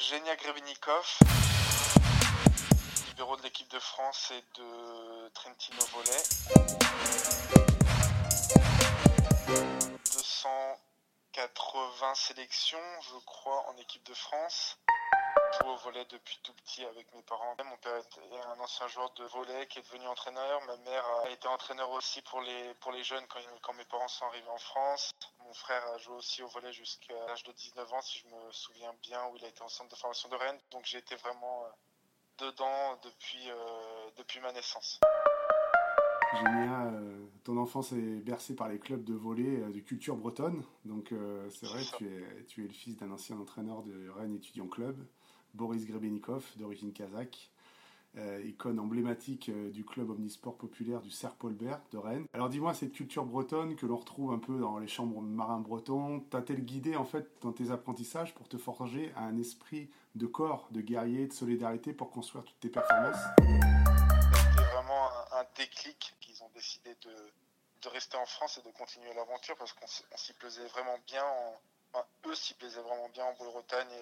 Genia Grebenikov, libéraux de l'équipe de France et de Trentino Volley. 280 sélections, je crois, en équipe de France. Joue au volet depuis tout petit avec mes parents. Mon père est un ancien joueur de volet qui est devenu entraîneur. Ma mère a été entraîneur aussi pour les, pour les jeunes quand, quand mes parents sont arrivés en France. Mon frère a joué aussi au volet jusqu'à l'âge de 19 ans, si je me souviens bien, où il a été en centre de formation de Rennes. Donc j'ai été vraiment euh, dedans depuis, euh, depuis ma naissance. Génial. Euh, ton enfance est bercée par les clubs de volley de culture bretonne. Donc c'est vrai, tu es, tu es le fils d'un ancien entraîneur de Rennes Étudiant Club. Boris Grebenikov, d'origine kazakh. Euh, icône emblématique euh, du club omnisport populaire du Serre-Paulbert de Rennes. Alors dis-moi, cette culture bretonne que l'on retrouve un peu dans les chambres marins bretons, t'a-t-elle guidé en fait dans tes apprentissages pour te forger un esprit de corps, de guerrier, de solidarité pour construire toutes tes performances? C'était vraiment un, déclic qu'ils ont décidé de, rester en France et de continuer l'aventure parce qu'on s'y plaisait vraiment bien en, eux s'y plaisaient vraiment bien en Bretagne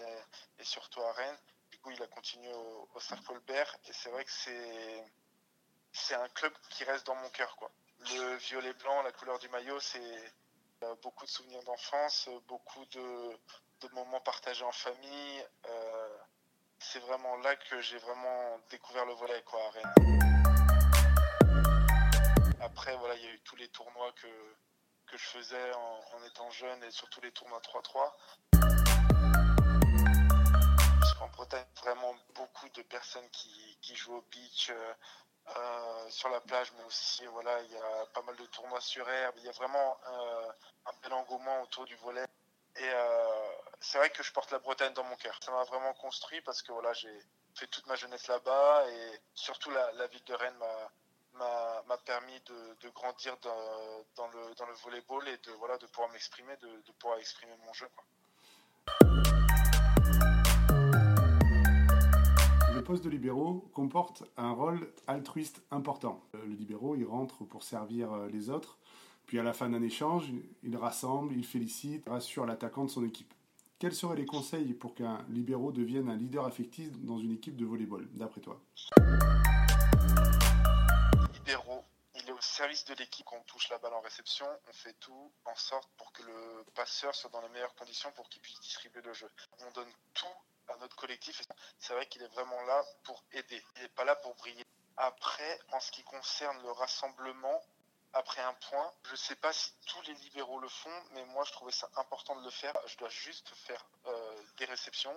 et, surtout à Rennes. Du coup, il a continué au, au Colbert et c'est vrai que c'est c'est un club qui reste dans mon cœur. Quoi. Le violet blanc, la couleur du maillot, c'est beaucoup de souvenirs d'enfance, beaucoup de, moments partagés en famille. Euh, c'est vraiment là que j'ai vraiment découvert le volet quoi, à Rennes. Après, voilà, il y a eu tous les tournois que, que je faisais en, étant jeune et surtout les tournois 3-3. En Bretagne, vraiment beaucoup de personnes qui, qui jouent au beach, euh, euh, sur la plage, mais aussi voilà, il y a pas mal de tournois sur herbe. Il y a vraiment euh, un bel engouement autour du volet. Et c'est vrai que je porte la Bretagne dans mon cœur. Ça m'a vraiment construit parce que voilà, j'ai fait toute ma jeunesse là-bas et surtout la, la ville de Rennes m'a m'a permis de, grandir dans, le, dans le volleyball et de, voilà, de pouvoir m'exprimer, de, pouvoir exprimer mon jeu. Le poste de libéraux comporte un rôle altruiste important. Euh, le libéraux, il rentre pour servir euh, les autres, puis à la fin d'un échange, il rassemble, il félicite, rassure l'attaquant de son équipe. Quels seraient les conseils pour qu'un libéraux devienne un leader affectif dans une équipe de volleyball, d'après toi? Service de l'équipe quand on touche la balle en réception. On fait tout en sorte pour que le passeur soit dans les meilleures conditions pour qu'il puisse distribuer le jeu. On donne tout à notre collectif. C'est vrai qu'il est vraiment là pour aider. Il n'est pas là pour briller. Après, en ce qui concerne le rassemblement, après un point, je ne sais pas si tous les libéraux le font, mais moi je trouvais ça important de le faire. Je dois juste faire euh, des réceptions,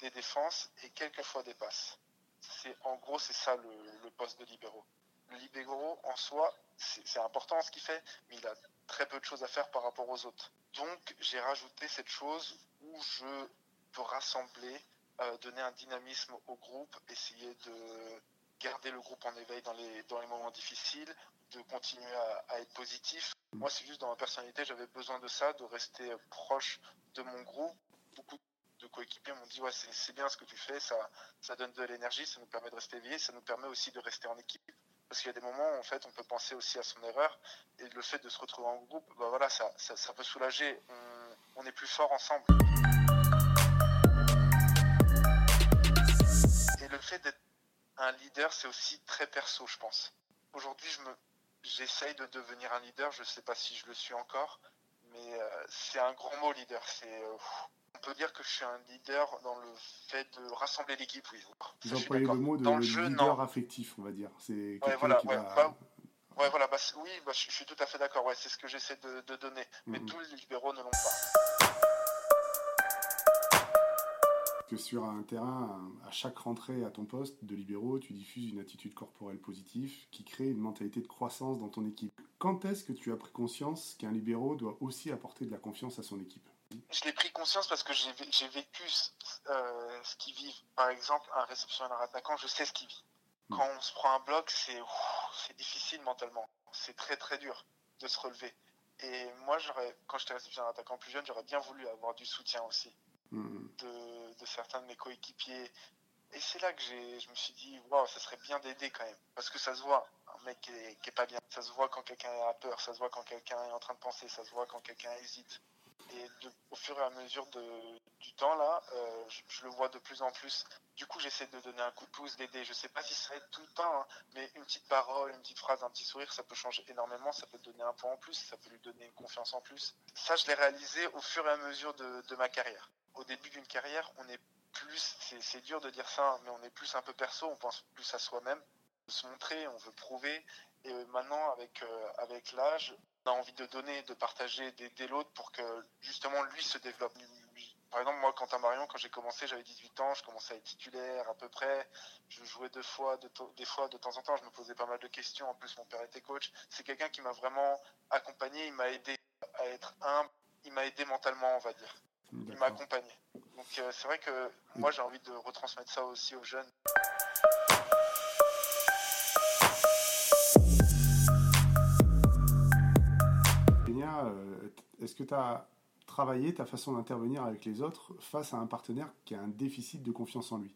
des défenses et quelquefois des passes. C'est en gros c'est ça le poste de libéraux libéraux en soi, c'est important ce qu'il fait, mais il a très peu de choses à faire par rapport aux autres. Donc j'ai rajouté cette chose où je peux rassembler, euh, donner un dynamisme au groupe, essayer de garder le groupe en éveil dans les, moments difficiles, de continuer à, être positif. Moi, c'est juste dans ma personnalité, j'avais besoin de ça, de rester proche de mon groupe. Beaucoup de coéquipiers m'ont dit ouais c'est bien ce que tu fais, ça, ça donne de l'énergie, ça nous permet de rester éveillés, ça nous permet aussi de rester en équipe. Parce qu'il y a des moments où en fait on peut penser aussi à son erreur et le fait de se retrouver en groupe, bah voilà, ça, ça, peut soulager. On, est plus fort ensemble. Et le fait d'être un leader, c'est aussi très perso, je pense. Aujourd'hui, je j'essaye de devenir un leader. Je ne sais pas si je le suis encore, mais euh, c'est un grand mot leader. C'est euh, peut dire que je suis un leader dans le fait de rassembler l'équipe, oui. Vous employez le mot de dans le jeu, leader affectif, on va dire. C'est ouais, voilà, ouais, bah, ouais, voilà bah, oui, bah, je, suis tout à fait d'accord. Ouais, c'est ce que j'essaie de, donner. Mais tous les libéraux ne l'ont pas. Que sur un terrain, à chaque rentrée à ton poste de libéraux, tu diffuses une attitude corporelle positive qui crée une mentalité de croissance dans ton équipe. Quand est-ce que tu as pris conscience qu'un libéraux doit aussi apporter de la confiance à son équipe? Je l'ai pris conscience parce que j'ai vécu euh, ce qu'ils vivent. Par exemple, un réceptionneur attaquant, je sais ce qu'il vit. Hmm. Quand on se prend un bloc, c'est difficile mentalement. C'est très très dur de se relever. Et moi, quand j'étais réceptionneur attaquant plus jeune, j'aurais bien voulu avoir du soutien aussi hmm. de, certains de mes coéquipiers. Et c'est là que je me suis dit, waouh, ça serait bien d'aider quand même. Parce que ça se voit, un mec qui est, qui est pas bien. Ça se voit quand quelqu'un a peur, ça se voit quand quelqu'un est en train de penser, ça se voit quand quelqu'un hésite et au fur et à mesure du temps là, euh, je, le vois de plus en plus. Du coup, j'essaie de donner un coup de pouce, d'aider. Je sais pas si ce serait tout le temps, hein, mais une petite parole, une petite phrase, un petit sourire, ça peut changer énormément. Ça peut donner un point en plus, ça peut lui donner une confiance en plus. Ça, je l'ai réalisé au fur et à mesure de, ma carrière. Au début d'une carrière, on est plus, c'est dur de dire ça, hein, mais on est plus un peu perso, on pense plus à soi-même, se montrer, on veut prouver. Et maintenant, avec, euh, avec l'âge, on a envie de donner, de partager, d'aider l'autre pour que justement lui se développe. Par exemple, moi, à Marion, quand j'ai commencé, j'avais 18 ans, je commençais à être titulaire à peu près. Je jouais deux fois, des fois de temps en temps, je me posais pas mal de questions. En plus, mon père était coach. C'est quelqu'un qui m'a vraiment accompagné, il m'a aidé à être humble, il m'a aidé mentalement, on va dire. Il m'a accompagné. Donc euh, c'est vrai que moi, j'ai envie de retransmettre ça aussi aux jeunes. Euh, est-ce que tu as travailler ta façon d'intervenir avec les autres face à un partenaire qui a un déficit de confiance en lui?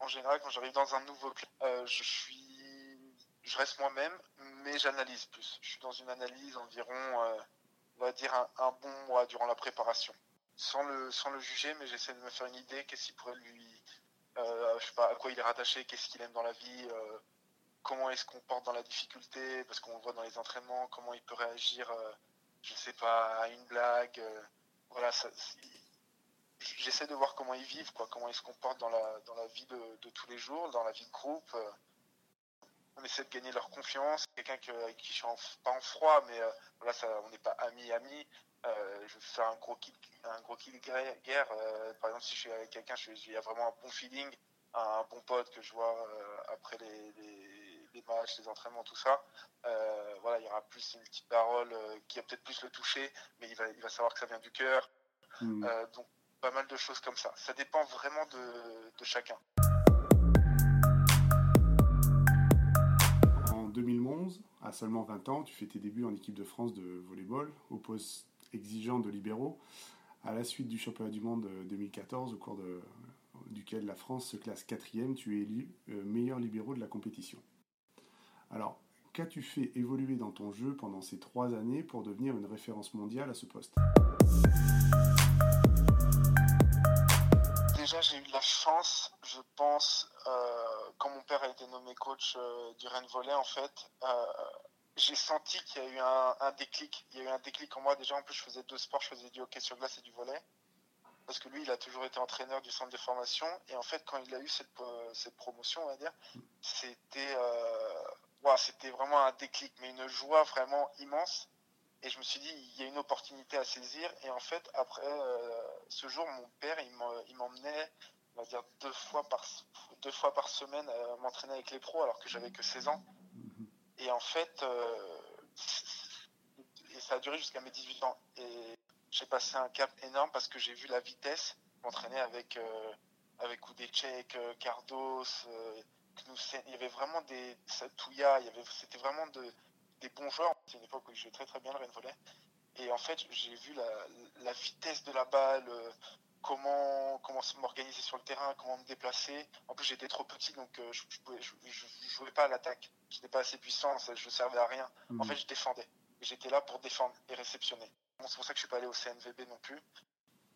En général, quand j'arrive dans un nouveau club, euh, je suis, je reste moi-même, mais j'analyse plus. Je suis dans une analyse environ, euh, on va dire un, bon mois durant la préparation, sans le, juger, mais j'essaie de me faire une idée qu'est-ce qui pourrait lui, euh, je sais pas, à quoi il est rattaché, qu'est-ce qu'il aime dans la vie. Comment est-ce qu'on porte dans la difficulté Parce qu'on voit dans les entraînements comment il peut réagir je sais pas, à une blague, voilà, j'essaie de voir comment ils vivent, quoi, comment ils se comportent dans la, dans la vie de, tous les jours, dans la vie de groupe. Euh. On essaie de gagner leur confiance. Quelqu'un avec qui je suis pas en froid, mais euh, voilà, ça, on n'est pas amis. Euh, je vais faire un gros kill, un gros kill guerre. par exemple, si je suis avec quelqu'un, il y a vraiment un bon feeling, un, bon pote que je vois après les, matchs, les entraînements, tout ça. voilà, il y aura plus une petite parole qui va peut-être plus le toucher, mais il va, il va savoir que ça vient du cœur. Hmm. Euh, donc pas mal de choses comme ça. Ça dépend vraiment de, chacun. En 2011, à seulement 20 ans, tu fais tes débuts en équipe de France de volleyball au poste exigeant de libéraux. À la suite du championnat du monde 2014, au cours de, duquel la France se classe quatrième, tu es élu euh, meilleur libéraux de la compétition. Alors, qu'as-tu fait évoluer dans ton jeu pendant ces trois années pour devenir une référence mondiale à ce poste? Déjà, j'ai eu la chance, je pense, euh, quand mon père a été nommé coach euh, du Rennes Volley, en fait, euh, j'ai senti qu'il y a eu un, déclic. Il y a eu un déclic en moi. Déjà, en plus, je faisais deux sports, je faisais du hockey sur glace et du volley. Parce que lui, il a toujours été entraîneur du centre de formation. Et en fait, quand il a eu cette promotion, on va dire, c'était c'était vraiment un déclic, mais une joie vraiment immense. Et je me suis dit, il y a une opportunité à saisir. Et en fait, après euh, ce jour, mon père, il m'emmenait, on va dire, deux fois par, deux fois par semaine à m'entraîner avec les pros, alors que j'avais que 16 ans. Et en fait, euh, et ça a duré jusqu'à mes 18 ans. Et j'ai passé un cap énorme parce que j'ai vu la vitesse m'entraîner avec, euh, avec Oudechek, Cardos, il y avait vraiment des Satouya, il y avait, c'était vraiment de, des bons joueurs. C'est une époque où je jouais très très bien le Rennes. Et en fait, j'ai vu la, vitesse de la balle, euh, comment, comment m'organiser sur le terrain, comment me déplacer. En plus, j'étais trop petit, donc euh, je ne jouais pas à l'attaque. Je n'étais pas assez puissant, ça, je ne servais à rien. En hmm. fait, je défendais. J'étais là pour défendre et réceptionner. c'est pour ça que je ne suis pas allé au CNVB non plus,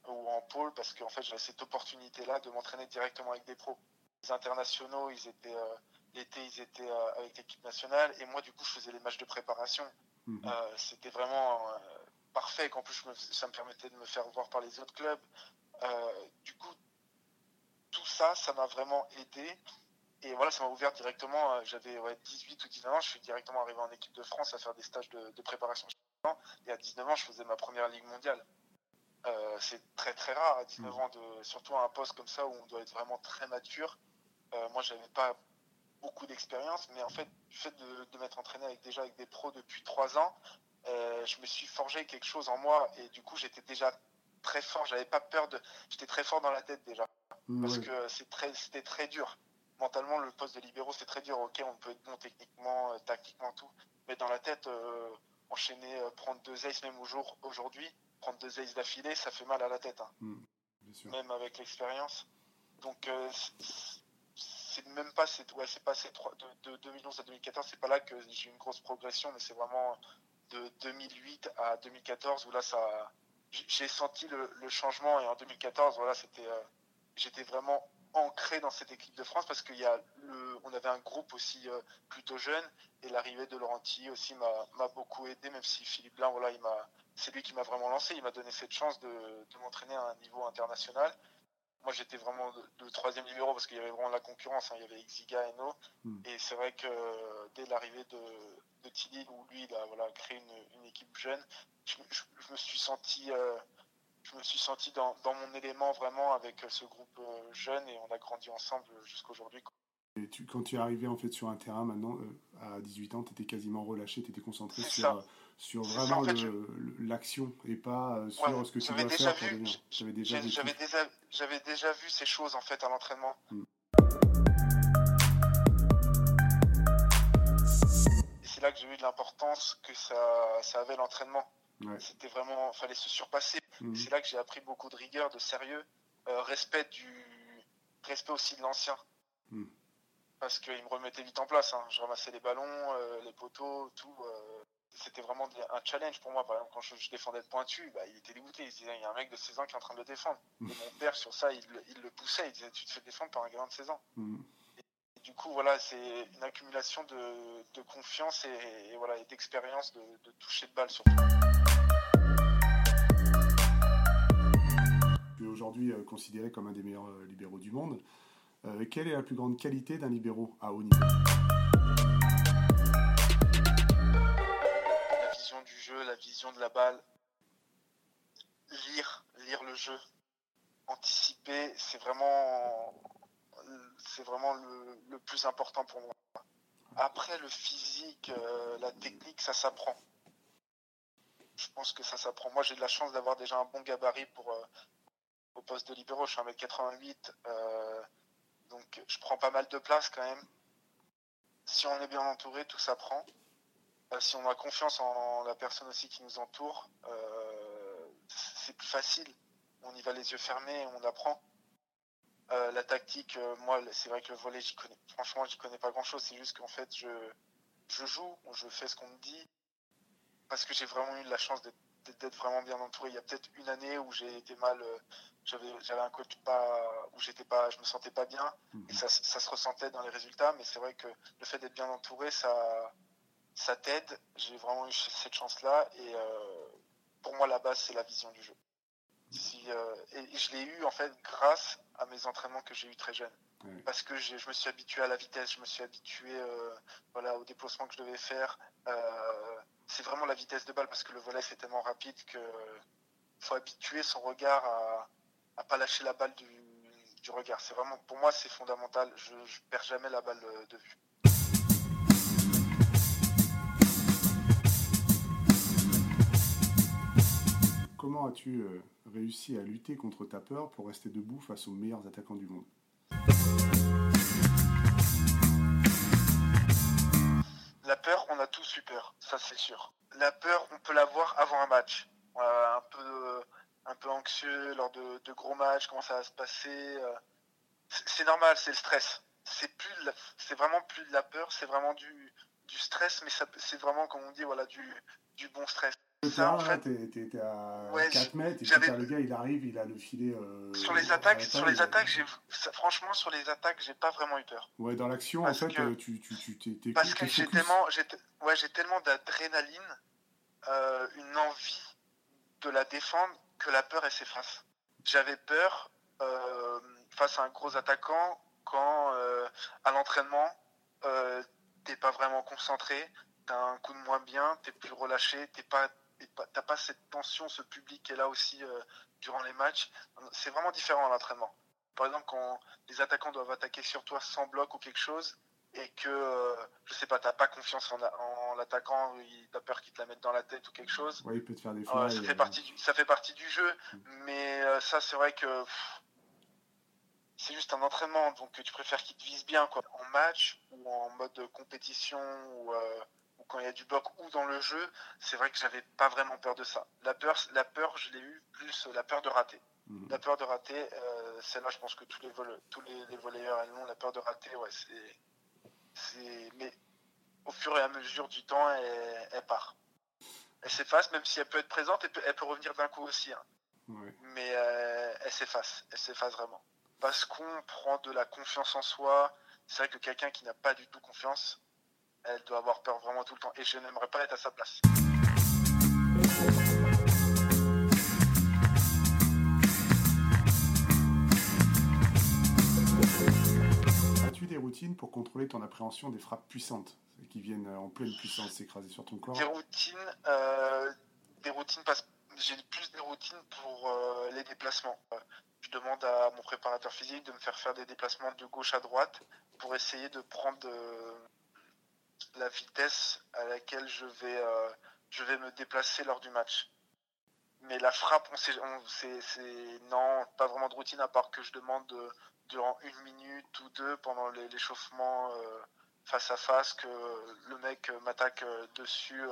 ou en pôle, parce qu'en fait, j'avais cette opportunité-là de m'entraîner directement avec des pros les internationaux, ils étaient euh, l'été, ils étaient euh, avec l'équipe nationale, et moi, du coup, je faisais les matchs de préparation. Mhm. Euh, c'était vraiment parfait. Qu'en plus, ça me permettait de me faire voir par les autres clubs. du coup, tout ça, ça m'a vraiment aidé. Et voilà, ça m'a ouvert directement. J'avais 18 ou 19 ans, je suis directement arrivé en équipe de France à faire des stages de, de préparation. Et à 19 ans, je faisais ma première ligue mondiale. c'est très très rare à 19 mhm. ans, de, surtout à un poste comme ça où on doit être vraiment très mature. Euh, moi, j'avais pas beaucoup d'expérience, mais en fait, du fait de, m'être entraîné avec, déjà avec des pros depuis trois ans, euh, je me suis forgé quelque chose en moi et du coup, j'étais déjà très fort. J'avais pas peur de. J'étais très fort dans la tête déjà. Parce que c'était très dur. Mentalement, le poste de libéraux, c'est très dur. Ok, on peut être bon techniquement, euh, tactiquement, tout. Mais dans la tête, enchaîner, prendre deux aces même au jour aujourd'hui, prendre deux aces d'affilée, ça fait mal à la tête. Hein. Mm, même avec l'expérience. Donc, c'est même pas c'est ouais, c'est passé de, de, 2011 à 2014 c'est pas là que j'ai eu une grosse progression mais c'est vraiment de 2008 à 2014 où là ça j'ai senti le, changement et en 2014, voilà, c'était, j'étais vraiment ancré dans cette équipe de France parce qu'il y a le, on avait un groupe aussi plutôt jeune et l'arrivée de Laurenti aussi m'a beaucoup aidé, même si Philippe Blin, voilà, il m'a, c'est lui qui m'a vraiment lancé, il m'a donné cette chance de m'entraîner à un niveau international. Moi, j'étais vraiment le troisième numéro parce qu'il y avait vraiment la concurrence. Hein. Il y avait Exiga et No. Hmm. Et c'est vrai que dès l'arrivée de, de Tilly, où lui, il a voilà, créé une, une équipe jeune, je, me suis senti, euh, je me suis senti dans, dans, mon élément vraiment avec ce groupe euh, jeune et on a grandi ensemble jusqu'à aujourd'hui. Et tu, quand tu es arrivé en fait sur un terrain maintenant, euh, à 18 ans, tu étais quasiment relâché, tu étais concentré sur, sur vraiment l'action et pas euh, sur ce que tu dois faire devenir. J'avais déjà, déjà, déjà vu ces choses en fait à l'entraînement. Mm. c'est là que j'ai eu de l'importance que ça, ça avait l'entraînement. C'était vraiment, fallait se surpasser. Mm. C'est là que j'ai appris beaucoup de rigueur, de sérieux, euh, respect du, respect aussi de l'ancien. Mm. Parce qu'il me remettait vite en place. Hein. Je ramassais les ballons, euh, les poteaux, tout c'était vraiment un challenge pour moi. Par exemple, quand je, défendais de pointu, bah, il était dégoûté. Il disait, il y a un mec de 16 ans qui est en train de le défendre. Et mon père, sur ça, il, le poussait. Il disait, tu te fais défendre par un gamin de 16 ans. Mm. Et, du coup, voilà, c'est une accumulation de, confiance et, voilà, et d'expérience de, toucher de balle surtout. aujourd'hui euh, considéré comme un des meilleurs euh, libéraux du monde. Euh, quelle est la plus grande qualité d'un libéraux à haut niveau? La vision de la balle, lire, lire le jeu, anticiper, c'est vraiment, c'est vraiment le, plus important pour moi. Après, le physique, euh, la technique, ça s'apprend. Je pense que ça s'apprend. Moi, j'ai de la chance d'avoir déjà un bon gabarit pour euh, au poste de libéraux. Je suis 1m88, euh, donc je prends pas mal de place quand même. Si on est bien entouré, tout s'apprend. Euh, si on a confiance en la personne aussi qui nous entoure, euh, c'est plus facile. On y va les yeux fermés, on apprend. Euh, la tactique, moi, c'est vrai que le volet, j'y connais. Franchement, j'y connais pas grand-chose. C'est juste qu'en fait, je, je joue, je fais ce qu'on me dit, parce que j'ai vraiment eu la chance d'être vraiment bien entouré. Il y a peut-être une année où j'ai été mal, j'avais j'avais un coach pas où j'étais pas, je me sentais pas bien, et ça, ça se ressentait dans les résultats. Mais c'est vrai que le fait d'être bien entouré, ça ça t'aide. J'ai vraiment eu cette chance-là. Et euh, pour moi, la base, c'est la vision du jeu. Si, euh, et je l'ai eu en fait grâce à mes entraînements que j'ai eu très jeune. Parce que je me suis habitué à la vitesse, je me suis habitué euh, voilà, au déplacement que je devais faire. c'est vraiment la vitesse de balle parce que le volet c'est tellement rapide que faut habituer son regard à, à pas lâcher la balle du, du regard. C'est vraiment pour moi c'est fondamental. Je, je perds jamais la balle de vue. As-tu euh, réussi à lutter contre ta peur pour rester debout face aux meilleurs attaquants du monde La peur, on a tous eu peur, ça c'est sûr. La peur, on peut l'avoir avant un match. un, peu, anxieux lors de, gros matchs, comment ça va se passer. Euh. c'est normal, c'est le stress. C'est vraiment plus de la peur, c'est vraiment du, stress, mais c'est vraiment, comme on dit, voilà, du bon stress. Ça, en fait, t'es à 4 mètres et puis le gars il arrive, il a le filet. Euh, sur les attaques, sur les attaques, j'ai franchement sur les attaques, j'ai pas vraiment eu peur. Ouais, dans l'action en fait, tu tu tu t'es parce que j'ai tellement ouais d'adrénaline, euh, une envie de la défendre que la peur elle s'efface. J'avais peur euh, face à un gros attaquant quand à l'entraînement t'es pas vraiment concentré, t'as un coup de moins bien, t'es plus relâché, t'es pas t'as pas cette tension, ce public qui est là aussi euh, durant les matchs. C'est vraiment différent à l'entraînement. Par exemple, quand les attaquants doivent attaquer sur toi sans bloc ou quelque chose, et que, euh, je sais pas, t'as pas confiance en, l'attaquant, t'as peur qu'il te la mette dans la tête ou quelque chose. Ouais, il peut te faire des ça, fait partie du, ça fait partie du jeu, mm. mais euh, ça, c'est vrai que c'est juste un entraînement, donc tu préfères qu'il te vise bien, quoi. En match ou en mode compétition ou quand il y a du bloc ou dans le jeu, c'est vrai que j'avais pas vraiment peur de ça. La peur, la peur, je l'ai eu plus la peur de rater. Mhm. La peur de rater, euh, celle-là, je pense que tous les, tous les, les volleyeurs, elles ont la peur de rater. Ouais, c'est, mais au fur et à mesure du temps, elle, part. Elle s'efface, même si elle peut être présente, elle peut, elle peut revenir d'un coup aussi. Hein. Mais euh, elle s'efface, elle s'efface vraiment. Parce qu'on prend de la confiance en soi. C'est vrai que quelqu'un qui n'a pas du tout confiance, elle doit avoir peur vraiment tout le temps. Et je n'aimerais pas être à sa place. As-tu des routines pour contrôler ton appréhension des frappes puissantes qui viennent en pleine puissance s'écraser sur ton corps? Des routines, euh, des routines parce j'ai plus des routines pour euh, les déplacements. Je demande à mon préparateur physique de me faire faire des déplacements de gauche à droite pour essayer de prendre euh, la vitesse à laquelle je vais, euh, je vais me déplacer lors du match. Mais la frappe, on sait, c'est, non, pas vraiment de routine à part que je demande durant une minute ou deux pendant l'échauffement face à face que le mec m'attaque dessus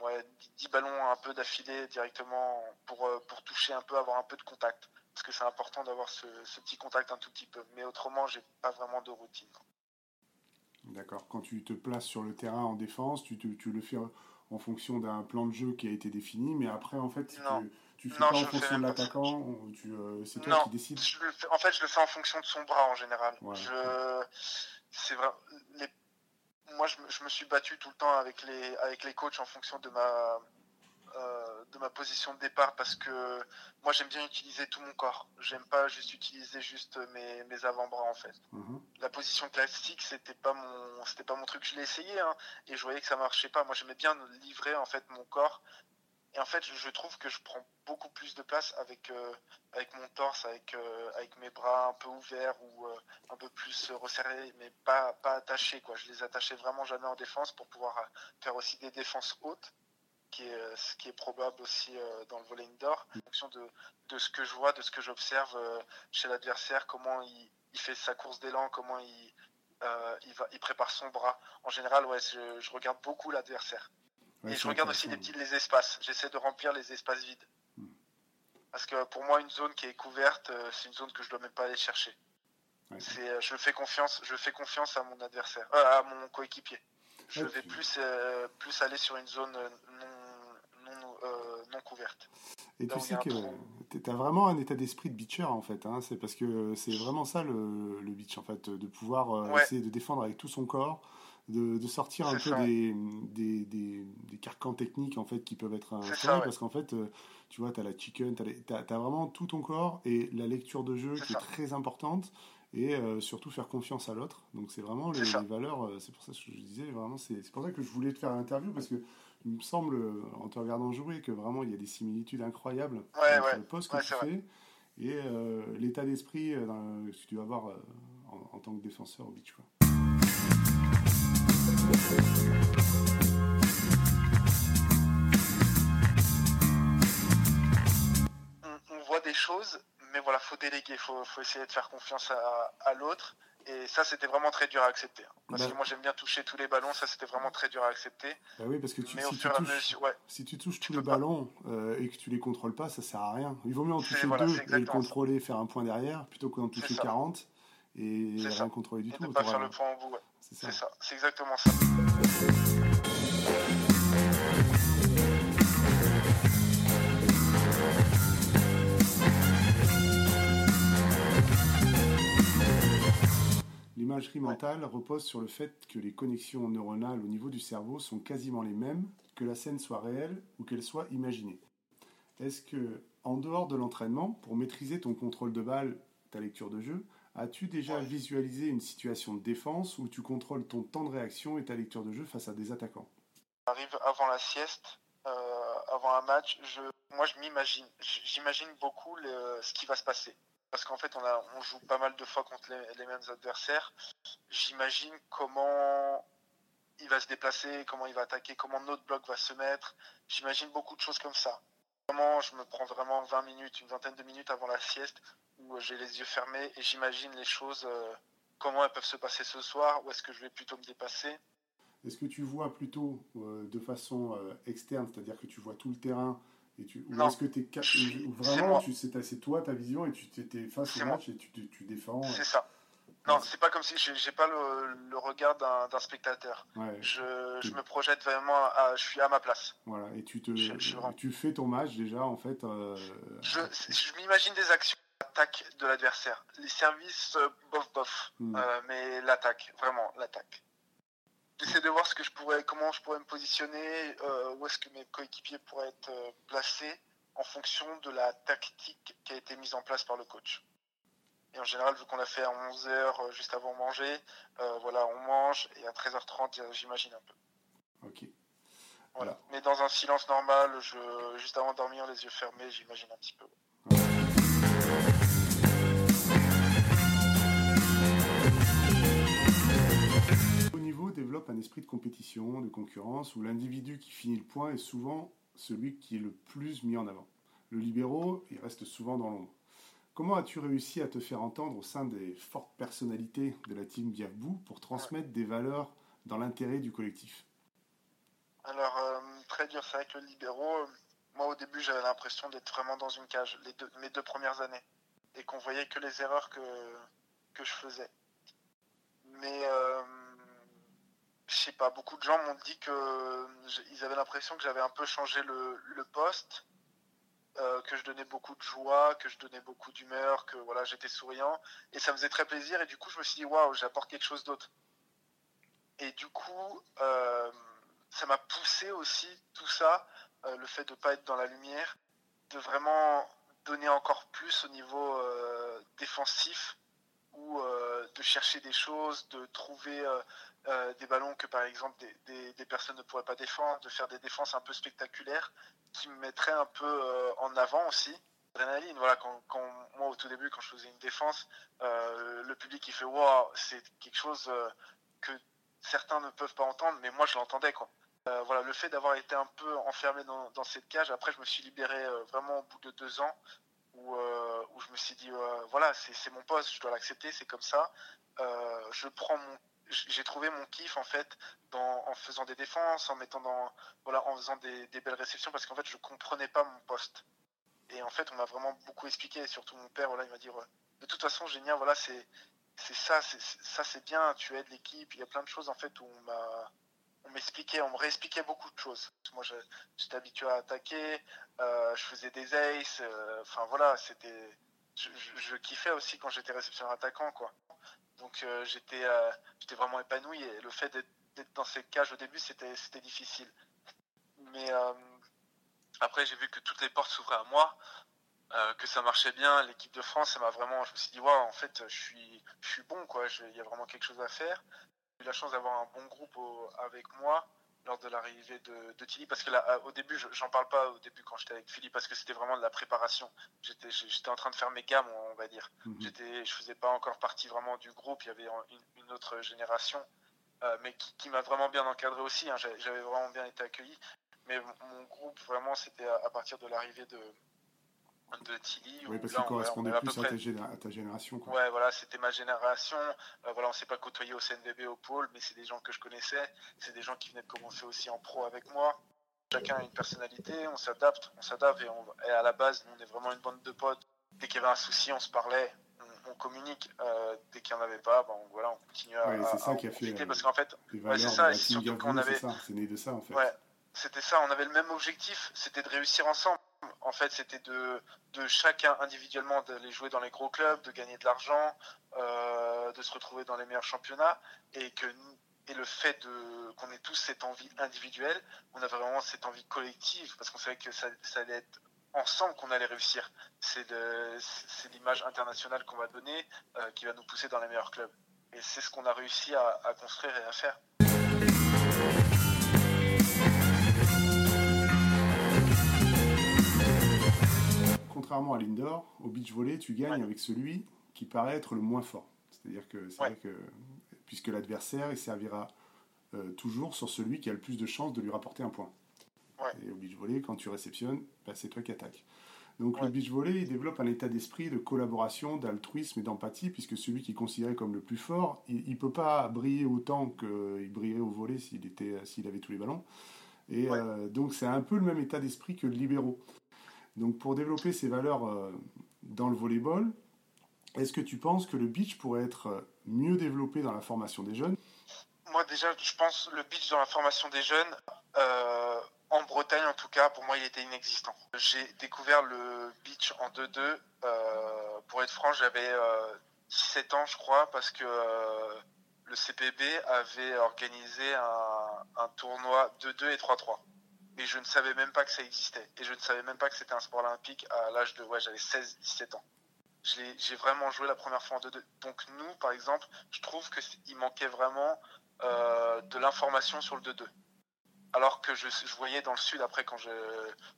ouais, 10 ballons un peu d'affilée directement pour, euh, pour toucher un peu, avoir un peu de contact. Parce que c'est important d'avoir ce, petit contact un tout petit peu. Mais autrement, j'ai pas vraiment de routine. D'accord. Quand tu te places sur le terrain en défense, tu, tu le fais en fonction d'un plan de jeu qui a été défini, mais après, en fait, tu, fais pas en fonction de l'attaquant, euh, c'est toi qui décides. en fait, je le fais en fonction de son bras en général. je, c'est vrai, les moi, je me, suis battu tout le temps avec les, avec les coachs en fonction de ma, euh, de ma position de départ parce que moi, j'aime bien utiliser tout mon corps. J'aime pas juste utiliser juste mes, mes avant-bras en fait. Mhm. La position classique, c'était pas mon, c'était pas mon truc. Je l'ai essayé hein, et je voyais que ça marchait pas. Moi, j'aimais bien livrer en fait mon corps et en fait, je trouve que je prends beaucoup plus de place avec, euh, avec mon torse, avec, euh, avec mes bras un peu ouverts ou un peu plus resserrés, mais pas, pas attachés. Quoi. Je les attachais vraiment jamais en défense pour pouvoir faire aussi des défenses hautes, qui est, ce qui est probable aussi dans le volley indoor, en fonction de, de ce que je vois, de ce que j'observe chez l'adversaire, comment il, il, fait sa course d'élan, comment il, il, va, il prépare son bras. En général, ouais, je regarde beaucoup l'adversaire et je regarde aussi les, petits, les espaces. J'essaie de remplir les espaces vides. Hmm. Parce que pour moi, une zone qui est couverte, euh, c'est une zone que je ne dois même pas aller chercher. Euh, je fais confiance, je fais confiance à mon adversaire, euh, à mon coéquipier. Je vais plus, plus aller sur une zone non, Et tu sais que tu as vraiment un état d'esprit de beacher en fait. Hein. C'est parce que c'est vraiment ça le, le beach en fait, de pouvoir essayer de défendre avec tout son corps, de, sortir un peu des, des, des, carcans techniques en fait qui peuvent être installés parce qu'en fait euh, tu vois tu as la chicken tu as, vraiment tout ton corps et la lecture de jeu qui est très importante et euh, surtout faire confiance à l'autre. Donc c'est vraiment les, valeurs euh, c'est pour ça que je disais vraiment c'est pour ça que je voulais te faire l'interview parce que il me semble en te regardant jouer que vraiment il y a des similitudes incroyables entre le poste que tu fais et l'état d'esprit que tu vas avoir en, tant que défenseur au beach quoi. On, voit des choses, mais voilà, faut déléguer, faut, faut essayer de faire confiance à, l'autre. Et ça, c'était vraiment très dur à accepter. Hein. Parce bah que moi, j'aime bien toucher tous les ballons. Ça, c'était vraiment très dur à accepter. Bah oui, parce que tu, si, tu touches, si, tu touches, tous les ballons euh, et que tu les contrôles pas, ça sert à rien. Il vaut mieux en toucher deux et les contrôler, faire un point derrière, plutôt qu'en toucher 40 et rien contrôler du tout. Ne pas faire le point au bout. C'est ça. C'est exactement ça. L'imagerie mentale repose sur le fait que les connexions neuronales au niveau du cerveau sont quasiment les mêmes, que la scène soit réelle ou qu'elle soit imaginée. Est-ce que, en dehors de l'entraînement, pour maîtriser ton contrôle de balle, ta lecture de jeu, As-tu déjà visualisé une situation de défense où tu contrôles ton temps de réaction et ta lecture de jeu face à des attaquants? Arrive avant la sieste, euh, avant un match, je, moi je m'imagine, j'imagine beaucoup ce qui va se passer. Parce qu'en fait, on, joue pas mal de fois contre les, mêmes adversaires. J'imagine comment il va se déplacer, comment il va attaquer, comment notre bloc va se mettre. J'imagine beaucoup de choses comme ça. Vraiment, je me prends vraiment 20 minutes, une vingtaine de minutes avant la sieste où j'ai les yeux fermés et j'imagine les choses, euh, comment elles peuvent se passer ce soir, ou est-ce que je vais plutôt me dépasser. Est-ce que tu vois plutôt euh, de façon euh, externe, c'est-à-dire que tu vois tout le terrain et tu, ou est-ce que tu es vraiment c'est toi ta vision et tu es face au match et tu, tu défends C'est ça. Non, c'est pas comme si j'ai pas le, regard d'un spectateur. Je, me projette vraiment, à, je suis à ma place. Voilà, et tu, te, tu fais ton match déjà en fait. Euh, je, m'imagine des actions attaque de l'adversaire. Les services, euh, bof bof, hmm. euh, mais l'attaque, vraiment l'attaque. J'essaie de voir ce que je pourrais, comment je pourrais me positionner, où est-ce que mes coéquipiers pourraient être placés en fonction de la tactique qui a été mise en place par le coach. Et en général, vu qu'on l'a fait à 11h euh, juste avant de manger, euh, voilà, on mange et à 13h30, euh, j'imagine un peu. Ok. Voilà. Mais dans un silence normal, je, juste avant de dormir, les yeux fermés, j'imagine un petit peu. Un esprit de compétition, de concurrence, où l'individu qui finit le point est souvent celui qui est le plus mis en avant. Le libéraux, il reste souvent dans l'ombre. Comment as-tu réussi à te faire entendre au sein des fortes personnalités de la team Diabou pour transmettre des valeurs dans l'intérêt du collectif? Alors, euh, très dur, c'est vrai que le libéraux, moi au début j'avais l'impression d'être vraiment dans une cage, mes deux premières années, et qu'on voyait que les erreurs que, que je faisais. Mais, euh, je sais pas, beaucoup de gens m'ont dit qu'ils avaient l'impression que j'avais un peu changé le, le poste euh, que je donnais beaucoup de joie, que je donnais beaucoup d'humeur, que voilà, j'étais souriant. Et ça me faisait très plaisir. Et du coup, je me suis dit, waouh, j'apporte quelque chose d'autre. Et du coup, euh, ça m'a poussé aussi, tout ça, euh, le fait de ne pas être dans la lumière, de vraiment donner encore plus au niveau défensif ou de chercher des choses, de trouver euh, des ballons que par exemple des, personnes ne pourraient pas défendre, de faire des défenses un peu spectaculaires qui me mettraient un peu euh, en avant aussi. Adrénaline, voilà, quand, moi au tout début, quand je faisais une défense, euh, le public il fait waouh, c'est quelque chose que certains ne peuvent pas entendre, mais moi je l'entendais quoi. voilà, le fait d'avoir été un peu enfermé dans, cette cage, après je me suis libéré vraiment au bout de deux ans où, où je me suis dit voilà, c'est mon poste, je dois l'accepter, c'est comme ça. je prends mon j'ai trouvé mon kiff en fait en faisant des défenses, en mettant dans voilà, en faisant des, belles réceptions parce qu'en fait je comprenais pas mon poste. Et en fait on m'a vraiment beaucoup expliqué, surtout mon père voilà il m'a dit de toute façon génial voilà c'est c'est ça c'est ça c'est bien tu aides l'équipe il y a plein de choses en fait où on m'a m'expliquait on me réexpliquait beaucoup de choses. Moi j'étais habitué à attaquer, euh, je faisais des aces, euh, enfin voilà c'était je, kiffais aussi quand j'étais réceptionneur attaquant quoi. Donc euh, j'étais vraiment épanoui et le fait d'être dans ces cages au début c'était c'était difficile. Mais après j'ai vu que toutes les portes s'ouvraient à moi, que ça marchait bien. L'équipe de France, ça m'a vraiment, je me suis dit ouais en fait je suis je suis bon quoi. Il y a vraiment quelque chose à faire. Eu la chance d'avoir un bon groupe avec moi lors de l'arrivée de, de, Tilly parce que là, au début j'en parle pas au début quand j'étais avec Philippe parce que c'était vraiment de la préparation j'étais j'étais en train de faire mes gammes on va dire mhm. j'étais je faisais pas encore partie vraiment du groupe il y avait une, autre génération euh, mais qui, m'a vraiment bien encadré aussi hein. j'avais vraiment bien été accueilli mais mon groupe vraiment c'était à, partir de l'arrivée de de Tilly. Oui, parce qu'il correspondait plus à, ta génération. Quoi. Ouais, voilà, c'était ma génération. Euh, voilà, on s'est pas côtoyé au CNDB, au pôle, mais c'est des gens que je connaissais. C'est des gens qui venaient de commencer aussi en pro avec moi. Chacun a une personnalité, on s'adapte, on s'adapte et, à la base, nous, on est vraiment une bande de potes. Dès qu'il y avait un souci, on se parlait, on, communique. Euh, dès qu'il n'y en avait pas, ben, voilà, on continue à. Ouais, c'est ça qui a fait. parce qu'en fait, ouais, c'est ça, et surtout qu'on avait. C'est né de ça, en fait. Ouais, c'était ça, on avait le même objectif, c'était de réussir ensemble. En fait, c'était de, chacun individuellement d'aller jouer dans les gros clubs, de gagner de l'argent, euh, de se retrouver dans les meilleurs championnats, et que et le fait qu'on ait tous cette envie individuelle, on avait vraiment cette envie collective parce qu'on savait que ça, allait être ensemble qu'on allait réussir. C'est l'image internationale qu'on va donner euh, qui va nous pousser dans les meilleurs clubs. Et c'est ce qu'on a réussi à construire et à faire. Contrairement à l'indoor, au beach volley, tu gagnes avec celui qui paraît être le moins fort. C'est-à-dire que c'est vrai que, puisque l'adversaire, il servira euh, toujours sur celui qui a le plus de chances de lui rapporter un point. Et au beach volley, quand tu réceptionnes, bah, c'est toi qui attaques. Donc le beach volley, il développe un état d'esprit de collaboration, d'altruisme et d'empathie, puisque celui qui est considéré comme le plus fort, il ne peut pas briller autant qu'il brillerait au volley s'il était, s'il avait tous les ballons. Et euh, donc c'est un peu le même état d'esprit que le libéraux. Donc pour développer ces valeurs euh, dans le volleyball, Est-ce que tu penses que le beach pourrait être mieux développé dans la formation des jeunes? Moi déjà, je pense le beach dans la formation des jeunes, euh, en Bretagne en tout cas, pour moi il était inexistant. J'ai découvert le beach en 2-2. Euh, pour être franc, j'avais 17 ans je crois, parce que le CPB avait organisé un tournoi 2-2 et 3-3 et je ne savais même pas que ça existait. Et je ne savais même pas que c'était un sport olympique à l'âge de, ouais, j'avais 16-17 ans. J'ai vraiment joué la première fois en 2-2. Donc nous, par exemple, je trouve qu'il manquait vraiment euh, de l'information sur le 2-2. Alors que je, je, voyais dans le sud, après, quand je,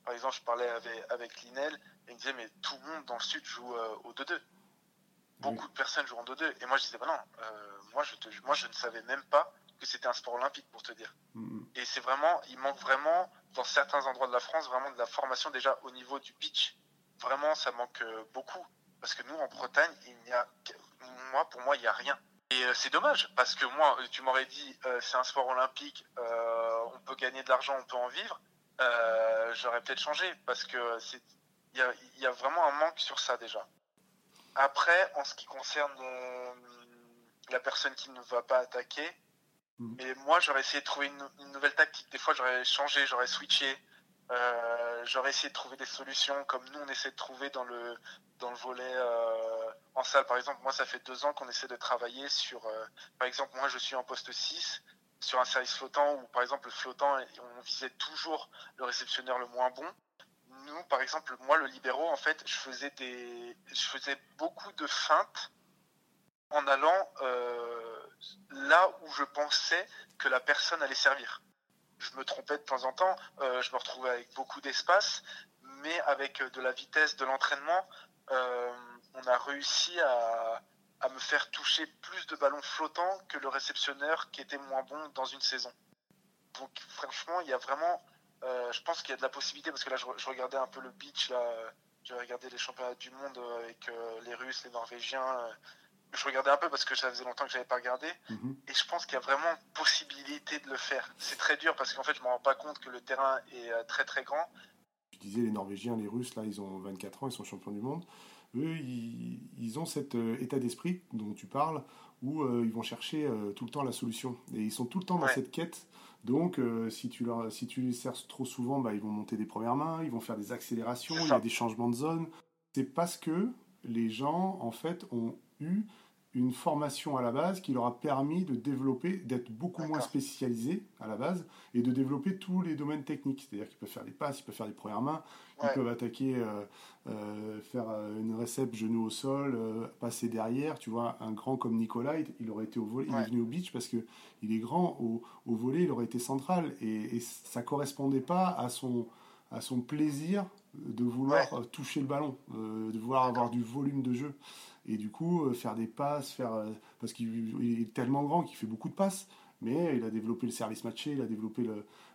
par exemple, je parlais avec, avec Linel, il me disait, mais tout le monde dans le sud joue euh, au 2-2. Beaucoup de personnes jouent en 2-2. Et moi, je disais, bah non, euh, moi, je te, moi, je ne savais même pas que c'était un sport olympique, pour te dire. Mm-hmm. Et c'est vraiment, il manque vraiment, dans certains endroits de la France, vraiment de la formation déjà au niveau du pitch. Vraiment, ça manque euh, beaucoup. Parce que nous, en Bretagne, il n'y a, moi, pour moi, il n'y a rien. Et euh, c'est dommage, parce que moi, tu m'aurais dit, euh, c'est un sport olympique, on peut gagner de l'argent, on peut en vivre. J'aurais peut-être changé, parce que il y a, vraiment un manque sur ça déjà. Après, en ce qui concerne la personne qui ne va pas attaquer, mais mhm. moi, j'aurais essayé de trouver une, nouvelle tactique. Des fois, j'aurais changé, j'aurais switché. Euh, j'aurais essayé de trouver des solutions comme nous, on essaie de trouver dans le, dans le volet euh, en salle. Par exemple, moi, ça fait deux ans qu'on essaie de travailler sur. Euh, par exemple, moi, je suis en poste 6 sur un service flottant où, par exemple, le flottant, on visait toujours le réceptionneur le moins bon. Nous, par exemple, moi, le libéraux, en fait, je faisais, des, je faisais beaucoup de feintes en allant là où je pensais que la personne allait servir. Je me trompais de temps en temps, euh, je me retrouvais avec beaucoup d'espace, mais avec de la vitesse de l'entraînement, euh, on a réussi à, me faire toucher plus de ballons flottants que le réceptionneur qui était moins bon dans une saison. Donc franchement, il y a vraiment, euh, je pense qu'il y a de la possibilité, parce que là je, regardais un peu le beach, là, j'ai regardé les championnats du monde avec les Russes, les Norvégiens, je regardais un peu parce que ça faisait longtemps que j'avais pas regardé mhm. et je pense qu'il y a vraiment possibilité de le faire. C'est très dur parce qu'en fait je me rends pas compte que le terrain est euh, très très grand. Tu disais les Norvégiens, les Russes là ils ont 24 ans, ils sont champions du monde. Eux ils, ont cet euh, état d'esprit dont tu parles où euh, ils vont chercher tout le temps la solution et ils sont tout le temps dans cette quête. Donc si tu leur si tu les sers trop souvent, bah, ils vont monter des premières mains, ils vont faire des accélérations, il y a des changements de zone. C'est parce que les gens en fait ont eu une formation à la base qui leur a permis de développer, d'être beaucoup moins spécialisés à la base et de développer tous les domaines techniques. C'est-à-dire qu'ils peuvent faire des passes, ils peuvent faire des premières mains, ils peuvent attaquer, euh, euh, faire euh, une récepte genou au sol, passer derrière. Tu vois, un grand comme Nicolas, il, aurait été au volet, il est venu au beach parce que il est grand, au, au volet, il aurait été central et, et ça correspondait pas à son, à son plaisir de vouloir toucher le ballon, de vouloir avoir du volume de jeu. Et du coup, euh, faire des passes, faire, euh, parce qu'il est tellement grand qu'il fait beaucoup de passes, mais il a développé le service matché, il a développé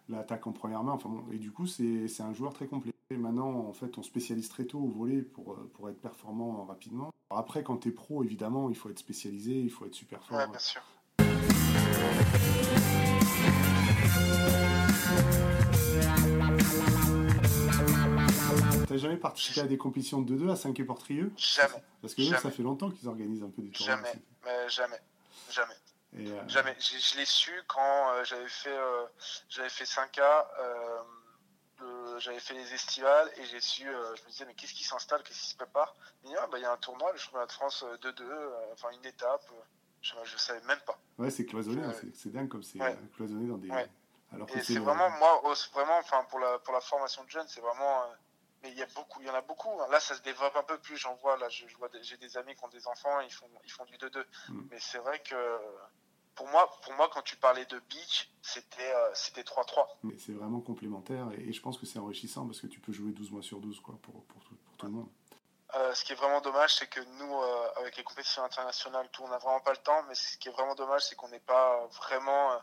l'attaque en première main. Enfin et du coup, c'est un joueur très complet. Et maintenant, en fait, on spécialise très tôt au volet pour, euh, pour être performant rapidement. après, quand tu es pro, évidemment, il faut être spécialisé, il faut être super fort. Ouais, bien sûr. Jamais participé à des compétitions de 2-2 à 5 et Portrieux Jamais. Parce que eux, ça fait longtemps qu'ils organisent un peu des tournois. Jamais, mais jamais, jamais. Euh, jamais. Je, l'ai su quand euh, j'avais fait, euh, j'avais fait 5A, j'avais fait les estivales et j'ai su, je me disais, mais qu'est-ce qui s'installe, qu'est-ce qui se prépare? Il y a, bah, il y a un tournoi, le championnat de France 2-2, enfin une étape, je ne savais même pas. Ouais, c'est cloisonné, hein, c'est dingue comme c'est cloisonné dans des. Alors que c'est vraiment, moi, vraiment, enfin, pour la, pour la formation de jeunes, c'est vraiment mais il y a beaucoup, il y en a beaucoup. Là, ça se développe un peu plus. J'en vois là, je, vois, j'ai des amis qui ont des enfants, ils font, ils font du 2-2. Mm. Mais c'est vrai que pour moi, pour moi, quand tu parlais de beach, c'était, euh, c'était 3-3. Mais c'est vraiment complémentaire et, je pense que c'est enrichissant parce que tu peux jouer 12 mois sur 12 quoi, pour, pour, tout, pour tout le monde. Euh, ce qui est vraiment dommage, c'est que nous, euh, avec les compétitions internationales, tout, on n'a vraiment pas le temps. Mais ce qui est vraiment dommage, c'est qu'on n'ait pas vraiment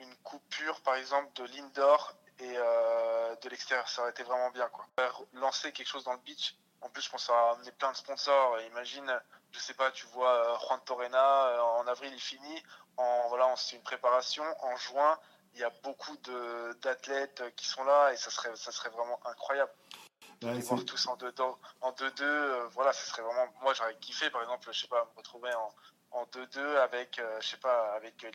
une coupure, par exemple, de l'indoor et euh, de l'extérieur. Ça aurait été vraiment bien. Quoi. Lancer quelque chose dans le beach. En plus, je pense que ça va amener plein de sponsors. Imagine, je sais pas, tu vois euh, Juan Torrena, euh, en avril il finit. En, voilà, c'est une préparation. En juin, il y a beaucoup d'athlètes qui sont là et ça serait, ça serait vraiment incroyable. de les voir tous en 2-2, en deux, deux, voilà, ce serait vraiment. Moi, j'aurais kiffé, par exemple, je sais pas, me retrouver en, en 2-2 avec, je sais pas, avec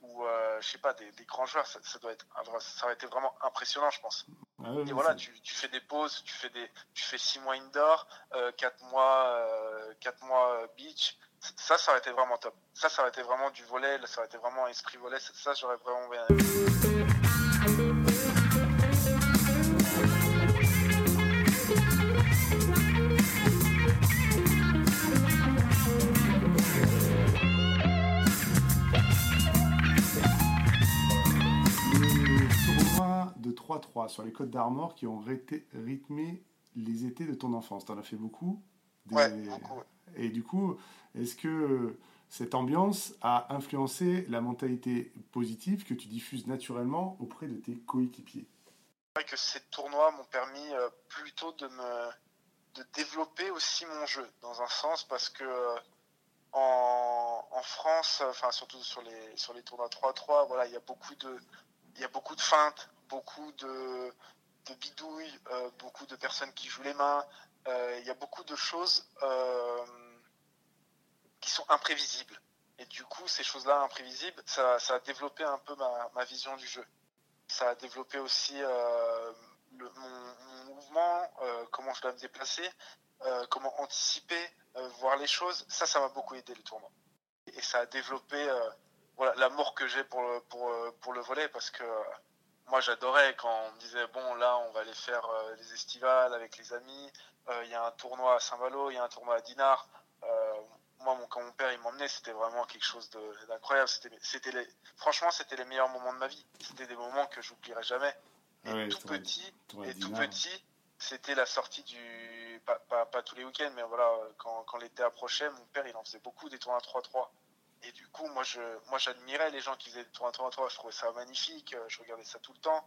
ou, je sais pas, des, des, grands joueurs. Ça, doit être, ça aurait été vraiment impressionnant, je pense. Ah et voilà, tu, tu, fais des pauses, tu fais, des, tu fais 6 mois indoor, 4 mois, 4 mois beach ça, ça aurait été vraiment top. Ça, ça aurait été vraiment du volet, ça aurait été vraiment esprit volet. Ça, j'aurais vraiment bien aimé. 3-3 sur les Côtes d'Armor qui ont rythmé les étés de ton enfance. T'en as fait beaucoup Ouais, beaucoup. Et du coup, est-ce que cette ambiance a influencé la mentalité positive que tu diffuses naturellement auprès de tes coéquipiers? C'est vrai que ces tournois m'ont permis euh, plutôt de me de développer aussi mon jeu dans un sens parce que euh, en, en, France, enfin surtout sur les sur les tournois 3-3, voilà, il y a beaucoup de il y a beaucoup de feintes, beaucoup de bidouilles, euh, beaucoup de personnes qui jouent les mains. Il y a beaucoup de choses qui sont imprévisibles. Et du coup, ces choses-là imprévisibles, ça, a développé un peu ma, vision du jeu. Ça a développé aussi euh, mon, mouvement, euh, comment je dois me déplacer, euh, comment anticiper, euh, voir les choses. Ça, ça m'a beaucoup aidé le tournoi. Et ça a développé euh, l'amour que j'ai pour le, pour, pour le volet parce que moi, j'adorais quand on me disait, bon, là, on va aller faire les estivales avec les amis. Il y a un tournoi à Saint-Malo, il y a un tournoi à Dinard moi, mon, quand mon père il m'emmenait, c'était vraiment quelque chose d'incroyable. C'était, les, franchement, c'était les meilleurs moments de ma vie. C'était des moments que j'oublierai jamais. Et tout petit, et tout petit, c'était la sortie du, pas, pas, pas tous les week-ends, mais voilà, quand, quand l'été approchait, mon père il en faisait beaucoup des tournois 3-3. Et du coup, moi, je, moi, j'admirais les gens qui faisaient des tournois 3-3. Je trouvais ça magnifique. Je regardais ça tout le temps.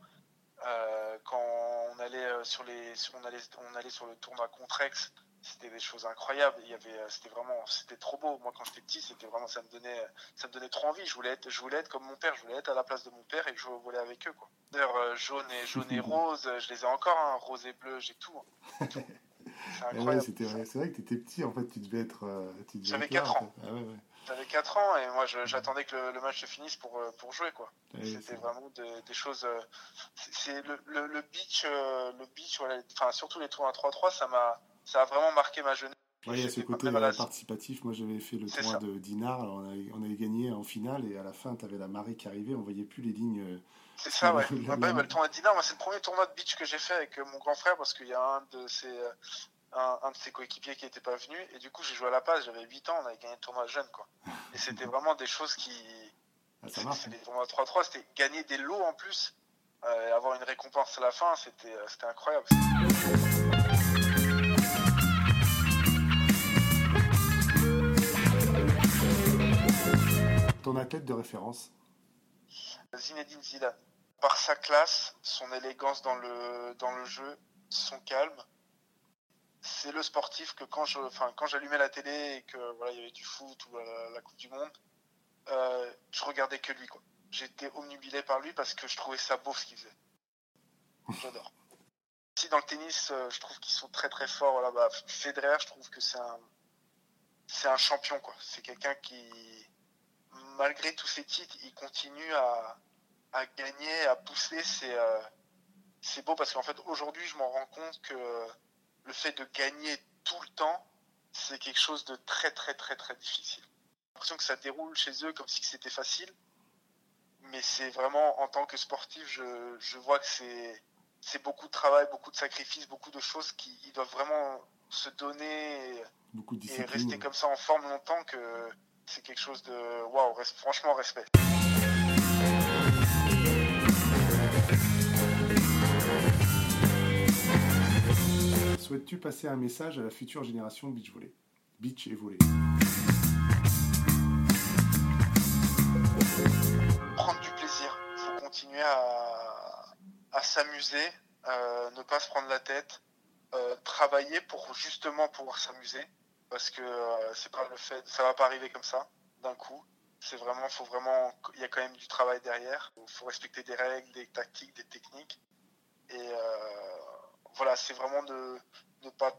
Euh, quand on allait euh, sur les, on allait, on allait sur le tournoi Contrex, c'était des choses incroyables. Il y avait, euh, c'était vraiment, c'était trop beau. Moi, quand j'étais petit, c'était vraiment, ça me donnait, ça me donnait trop envie. Je voulais être, je voulais être comme mon père. Je voulais être à la place de mon père et jouer au volet avec eux, quoi. D'ailleurs, euh, jaune et jaune et rose, je les ai encore, hein, rose et bleu, j'ai tout. Hein. C'est incroyable. Ouais, c'est vrai que tu étais petit, en fait, tu devais être. Euh, J'avais 4 ans. Ah J'avais 4 ans et moi j'attendais que le, match se finisse pour, pour jouer quoi. C'était vraiment des choses. C'est le, le, le, beach, le beach, voilà, enfin surtout les tours à 3-3, ça m'a ça a vraiment marqué ma jeunesse. il y a ce côté participatif. Moi, j'avais fait le tournoi de Dinard. on, avait, on, avait, gagné en finale et à la fin, tu avais la marée qui arrivait. On voyait plus les lignes. Euh, c'est ça, ouais. le tournoi de Dinard, c'est le premier tournoi de beach que j'ai fait avec euh, mon grand frère parce qu'il y a un de ses, euh, un, de ses coéquipiers qui n'était pas venu. Et du coup, j'ai joué à la passe. J'avais 8 ans. On avait gagné le tournoi jeune, quoi. Et c'était vraiment des choses qui. Ah. C'était tournois 3-3. C'était gagner des lots en plus. et avoir une récompense à la fin. C'était incroyable. Ton athlète de référence Zinedine Zidane. Par sa classe, son élégance dans le, dans le jeu, son calme, c'est le sportif que quand j'allumais la télé et que voilà, il y avait du foot ou la, Coupe du Monde, euh, je regardais que lui. J'étais omnubilé par lui parce que je trouvais ça beau ce qu'il faisait. J'adore. Si dans le tennis, euh, je trouve qu'ils sont très très forts. Voilà, bah, Federer, je trouve que c'est un, c'est champion. C'est quelqu'un qui, malgré tous ces titres, il continue à, gagner, à pousser. Euh, c'est beau parce qu'en fait, aujourd'hui, je m'en rends compte que le fait de gagner tout le temps, c'est quelque chose de très, très, très, très difficile. J'ai l'impression que ça déroule chez eux comme si c'était facile. Mais c'est vraiment, en tant que sportif, je, vois que c'est beaucoup de travail, beaucoup de sacrifices, beaucoup de choses qui doivent vraiment se donner et rester comme ça en forme longtemps que c'est quelque chose de waouh, franchement respect. Souhaites-tu passer un message à la future génération beach volley? Beach et volley. Prendre du plaisir. Faut continuer à, à s'amuser, euh, ne pas se prendre la tête, euh, travailler pour justement pouvoir s'amuser parce que euh, c'est pas le fait, ça va pas arriver comme ça d'un coup. C'est vraiment, faut vraiment, il y a quand même du travail derrière. Il faut respecter des règles, des tactiques, des techniques. Et euh, voilà, c'est vraiment de ne pas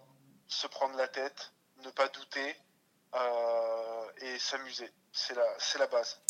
se prendre la tête, ne pas douter et s'amuser. C'est la, c'est la base.